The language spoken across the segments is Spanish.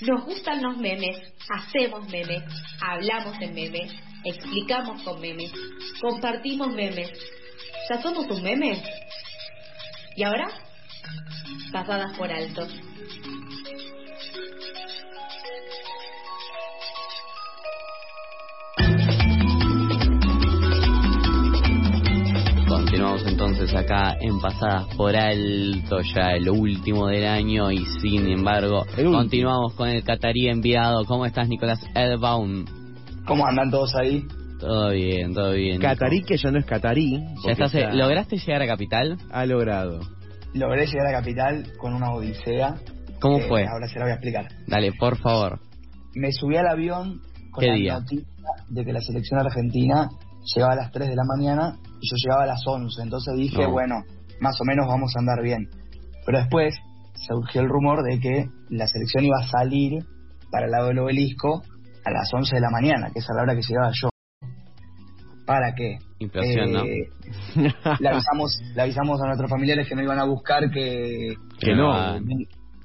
Nos gustan los memes, hacemos memes, hablamos en memes, explicamos con memes, compartimos memes. ¿Ya somos un meme? ¿Y ahora? Pasadas por alto. Continuamos entonces acá en Pasadas por Alto, ya el último del año y sin embargo continuamos con el catarí enviado. ¿Cómo estás Nicolás Elbaum? ¿Cómo andan todos ahí? Todo bien, todo bien. Catarí que ya no es catarí. ¿Ya porque estás, está- ¿Lograste llegar a Capital? Ha logrado. Logré llegar a Capital con una odisea. ¿Cómo que fue? Ahora se la voy a explicar. Dale, por favor. Me subí al avión con ¿Qué la día? noticia de que la selección argentina llegaba a las 3 de la mañana y yo llegaba a las 11. Entonces dije, No. bueno, más o menos vamos a andar bien. Pero después surgió el rumor de que la selección iba a salir para el lado del obelisco a las 11 de la mañana, que es a la hora que llegaba yo. ¿Para qué? Impresión, ¿no? Eh, le avisamos, le avisamos a nuestros familiares que no iban a buscar que, Que no, Ah,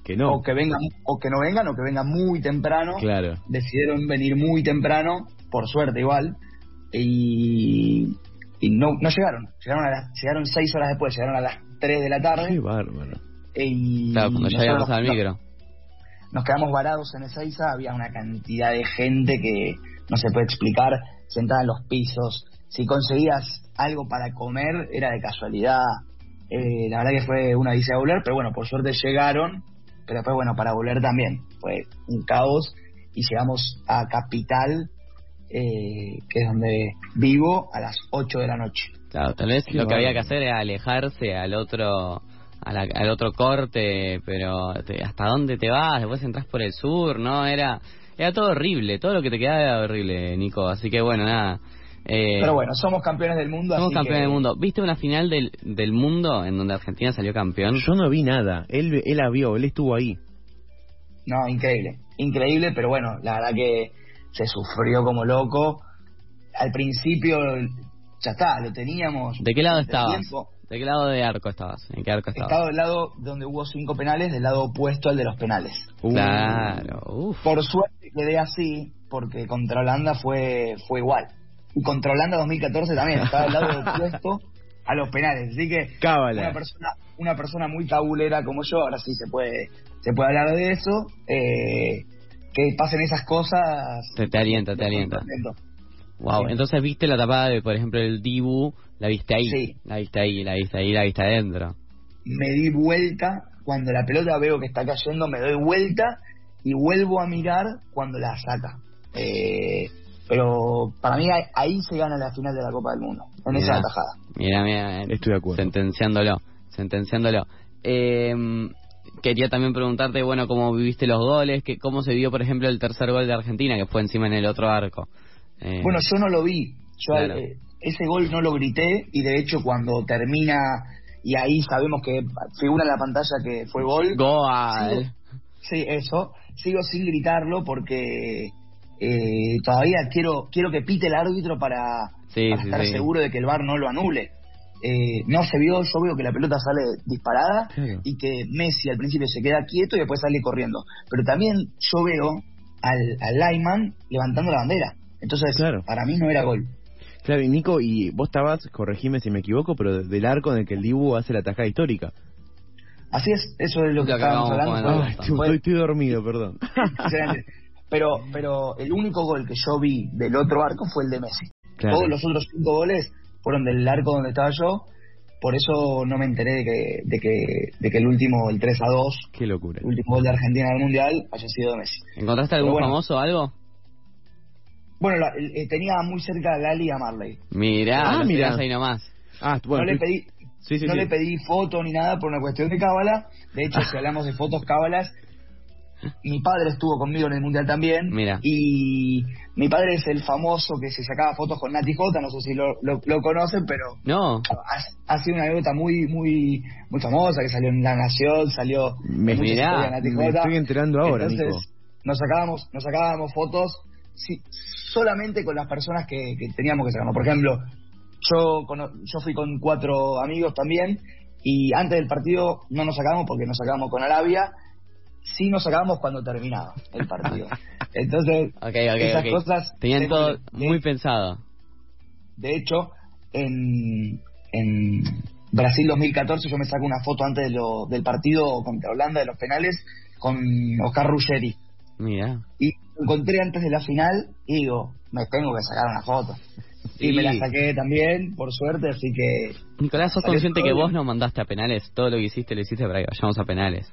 que no. o que vengan o que no vengan o que vengan muy temprano Claro. decidieron venir muy temprano por suerte igual y, y no no llegaron llegaron a las, llegaron seis horas después llegaron a las 3 de la Qué tarde bárbaro. y Claro, cuando ya había nosotros pasado el nos- micro. nos quedamos varados en Ezeiza, había una cantidad de gente que no se puede explicar, sentada en los pisos. Si conseguías algo para comer, era de casualidad. Eh, la verdad que fue una odisea volver, pero bueno, por suerte llegaron, pero después, bueno, para volver también. Fue un caos y llegamos a Capital, eh, que es donde vivo, a las 8 de la noche. Claro, tal vez lo que había que hacer era alejarse al otro a la- al otro corte, pero te- ¿hasta dónde te vas? Después entras por el sur, ¿no? Era era todo horrible, todo lo que te quedaba era horrible, Nico. Así que bueno, nada. Eh, Pero bueno, somos campeones del mundo. somos así campeones que- del mundo. ¿Viste una final del, del mundo en donde Argentina salió campeón? Yo no vi nada. Él, él la vio, él estuvo ahí. No, increíble, increíble, pero bueno, la verdad que se sufrió como loco. Al principio, ya está, lo teníamos. ¿De qué lado estabas? tiempo. ¿De qué lado de arco estabas? ¿En qué arco estabas? Estaba del lado donde hubo cinco penales, del lado opuesto al de los penales. Uh, Claro, uf. Por suerte quedé así, porque contra Holanda fue, fue igual. Y contra Holanda 2014 también, estaba del lado opuesto a los penales. Así que Cábala. una persona, una persona muy tabulera como yo, ahora sí se puede, se puede hablar de eso, eh, que pasen esas cosas. Te, te alienta, te alienta. Wow, Sí. entonces viste la tapada de, por ejemplo, el Dibu, la viste ahí, Sí. la viste ahí, la viste ahí, la viste adentro. me di vuelta, cuando la pelota veo que está cayendo, me doy vuelta y vuelvo a mirar cuando la saca. Eh, pero para mí ahí, ahí se gana la final de la Copa del Mundo, en Mirá. esa atajada. Mira, mira, Estoy de acuerdo. sentenciándolo, sentenciándolo. Eh, quería también preguntarte, bueno, cómo viviste los goles, que, cómo se vio, por ejemplo, el tercer gol de Argentina, que fue encima en el otro arco. Eh, Bueno, yo no lo vi, yo Claro. eh, ese gol no lo grité y de hecho cuando termina y ahí sabemos que figura en la pantalla que fue gol. Goal. Sí, eso. Sigo sin gritarlo porque eh, todavía quiero quiero que pite el árbitro para, Sí, para sí, estar sí. seguro de que el VAR no lo anule. Eh, no se vio, yo veo que la pelota sale disparada Claro. y que Messi al principio se queda quieto y después sale corriendo. Pero también yo veo al, al Lyman levantando la bandera. Entonces, Claro. para mí no era gol. Claro, y Nico, y vos estabas, corregime si me equivoco, pero del arco en el que el Dibu hace la tajada histórica. Así es, eso es lo que estábamos acabamos hablando. estoy, fue- estoy dormido, perdón. excelente. Pero, pero el único gol que yo vi del otro arco fue el de Messi. Claro. Todos los otros cinco goles fueron del arco donde estaba yo. Por eso no me enteré de que, de que, de que el último, el 3 a 2, Qué locura. el último gol de Argentina en el Mundial, haya sido de Messi. ¿Encontraste algún bueno. famoso algo? Bueno, la- eh, tenía muy cerca a Lali y a Marley. Mirá, Ah, lo mirá. ahí nomás. Ah, bueno. no le pedí, Sí, sí, no sí. le pedí foto ni nada por una cuestión de cábala. De hecho, si hablamos de fotos cábalas, mi padre estuvo conmigo en el mundial también. Mira. Y mi padre es el famoso que se sacaba fotos con Nati J. No sé si lo, lo, lo conocen, pero No, ha, ha sido una anécdota muy, muy, muy famosa que salió en La Nación, salió Me- mirá, Nati me estoy enterando ahora, Entonces, Nico. nos sacábamos, nos sacábamos fotos sí, solamente con las personas que, que teníamos que sacarnos. Por ejemplo, yo, cono- yo fui con cuatro amigos también y antes del partido no nos sacábamos porque nos sacábamos con Arabia sí nos sacábamos cuando terminaba el partido. Entonces, esas cosas... Tenían todo muy pensado. De hecho, en, en Brasil 2014 yo me saco una foto antes de lo- del partido contra Holanda de los penales con Oscar Ruggeri. Mira. Y lo encontré antes de la final y digo, me tengo que sacar una foto. Sí. Y me la saqué también, por suerte, así que Nicolás, ¿sos consciente que vos no mandaste a penales? Todo lo que hiciste lo hiciste para que vayamos a penales.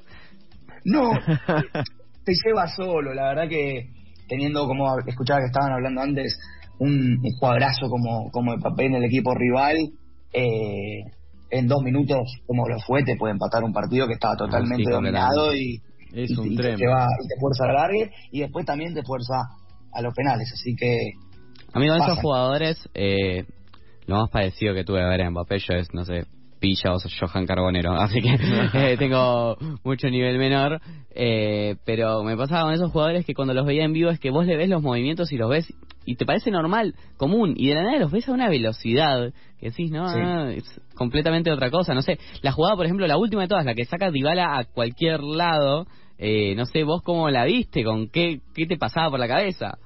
No, te lleva solo. La verdad que teniendo, como escuchaba que estaban hablando antes, un, un jugadorazo como, como el papel en el equipo rival, eh, en dos minutos, como lo fue, te puede empatar un partido que estaba totalmente sí, dominado y, Es y- un y te, lleva- y te fuerza a la largue y después también te fuerza a los penales. Así que A mí con esos jugadores, eh, lo más parecido que tuve a ver en Mbappé yo es, no sé, Pilla o Johan Carbonero. Así que eh, tengo mucho nivel menor. Eh, pero me pasaba con esos jugadores que cuando los veía en vivo es que vos le ves los movimientos y los ves y te parece normal, común, y de la nada los ves a una velocidad que decís, no, Sí. no, es completamente otra cosa. No sé, la jugada, por ejemplo, la última de todas, la que saca Dybala a cualquier lado, eh, no sé, vos cómo la viste, con qué, qué te pasaba por la cabeza.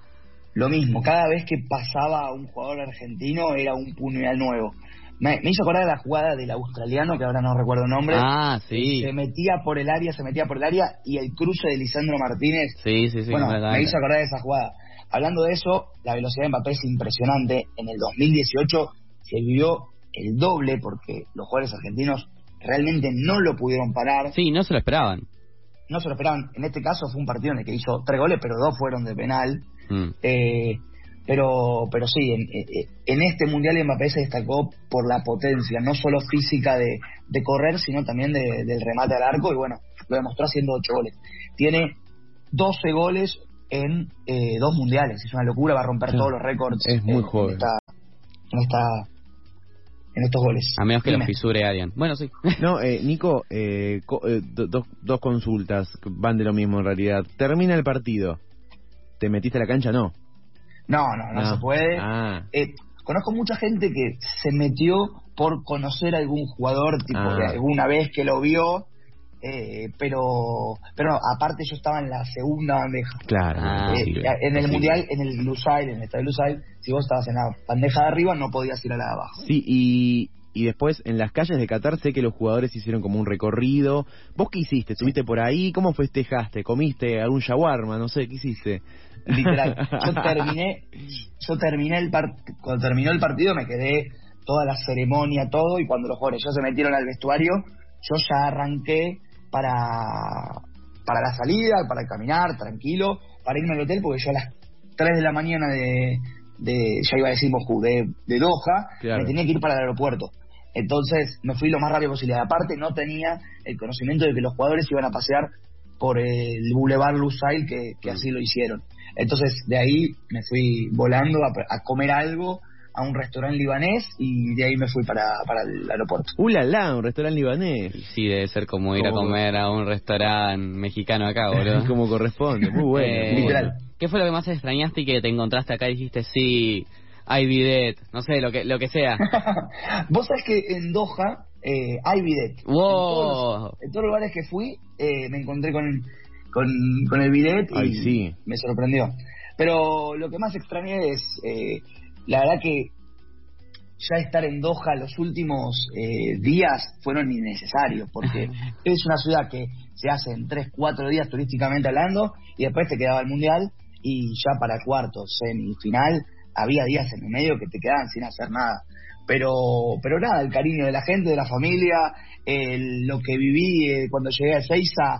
lo mismo, cada vez que pasaba un jugador argentino era un puñal nuevo. Me, me hizo acordar de la jugada del australiano, que ahora no recuerdo el nombre. Ah, sí. Se metía por el área, se metía por el área y el cruce de Lisandro Martínez. Sí, sí, sí. bueno, me hizo acordar de esa jugada. Hablando de eso, la velocidad de Mbappé es impresionante. En el 2018 se vivió el doble porque los jugadores argentinos realmente no lo pudieron parar. Sí, no se lo esperaban. No se lo esperaban. En este caso fue un partido en el que hizo tres goles, pero dos fueron de penal. Mm. Eh, pero pero sí, en, en- en este Mundial Mbappé se destacó por la potencia, no solo física de, de correr, sino también de- del remate al arco, y bueno, lo demostró haciendo ocho goles. Tiene 12 goles en eh, dos Mundiales, es una locura, va a romper Sí. todos los récords Es muy en, joven. En, esta, en, esta- en estos goles. A menos que Dime. lo fisure alguien. Bueno, sí. No, eh, Nico, eh, co- eh, do- dos, dos consultas que van de lo mismo en realidad. Termina el partido. ¿Te metiste a la cancha? No. No, no, no, No. se puede. Ah. Eh, conozco mucha gente que se metió por conocer a algún jugador, tipo Ah. de alguna vez que lo vio, eh, pero pero no, aparte yo estaba en la segunda bandeja. Claro. Ah, Eh, en el mundial, en el Lusail, en el estadio Lusail, si vos estabas en la bandeja de arriba no podías ir a la de abajo. Sí, y, y después en las calles de Qatar sé que los jugadores hicieron como un recorrido. ¿Vos qué hiciste? ¿Estuviste por ahí? ¿Cómo festejaste? ¿Comiste algún shawarma? No sé, ¿qué hiciste? Literal, yo terminé, yo terminé el part cuando terminó el partido me quedé toda la ceremonia, todo, y cuando los jugadores ya se metieron al vestuario, yo ya arranqué para, para la salida, para caminar, tranquilo, para irme al hotel, porque yo a las 3 de la mañana de, de ya iba a decir Moscú, de, de Doha, Claro. me tenía que ir para el aeropuerto. Entonces me fui lo más rápido posible. Aparte no tenía el conocimiento de que los jugadores iban a pasear por el Boulevard Lusail que, que así lo hicieron. Entonces de ahí me fui volando a, a comer algo a un restaurante libanés y de ahí me fui para, para el aeropuerto. ¡Uh, la, la! Un restaurante libanés. Sí, debe ser como ir a comer a un restaurante mexicano acá, boludo. Como corresponde. Muy bueno. Eh, literal. bueno. ¿Qué fue lo que más extrañaste y que te encontraste acá y dijiste, sí, hay bidet, no sé, lo que, lo que sea? Vos sabés que en Doha eh, hay bidet. En todos, ¡Wow! los- en todos los lugares que fui eh, me encontré con, con, con el bidet y Ay, sí. me sorprendió. Pero lo que más extrañé es, eh, la verdad que ya estar en Doha los últimos eh, días fueron innecesarios, porque es una ciudad que se hace en 3, 4 días turísticamente hablando, y después te quedaba el Mundial, y ya para cuartos, semifinal, había días en el medio que te quedaban sin hacer nada. Pero, pero nada, el cariño de la gente, de la familia, el- lo que viví eh, cuando llegué a Seiza,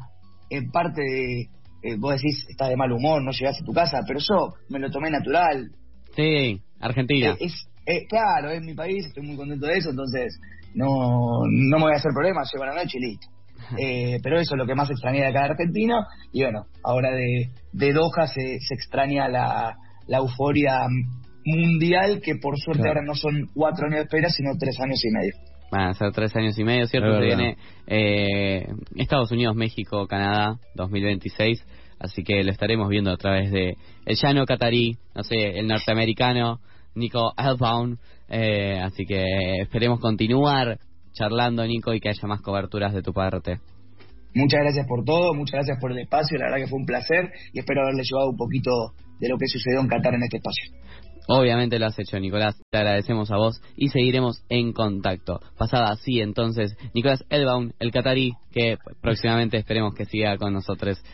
en parte de, eh, vos decís, estás de mal humor, no llegaste a tu casa, pero yo me lo tomé natural, Sí, Argentina. eh, es, eh, claro, es mi país, estoy muy contento de eso, entonces no, no me voy a hacer problemas, llevo la noche y listo. Eh, pero eso es lo que más extrañé de acá de Argentina. Y bueno, ahora de, de Doha se, se extraña la, la euforia mundial, que por suerte Claro. ahora no son cuatro años de espera, sino tres años y medio. Van a ser tres años y medio, ¿cierto? Se viene eh, Estados Unidos, México, Canadá, 2026. Así que lo estaremos viendo a través de el llano catarí, no sé, el norteamericano, Nico Elbaum. Eh, así que esperemos continuar charlando, Nico, y que haya más coberturas de tu parte. Muchas gracias por todo, muchas gracias por el espacio, la verdad que fue un placer y espero haberle llevado un poquito de lo que sucedió en Qatar en este espacio. Obviamente lo has hecho, Nicolás. Te agradecemos a vos y seguiremos en contacto. Pasada así, entonces, Nicolás Elbaum, el catarí, que próximamente esperemos que siga con nosotros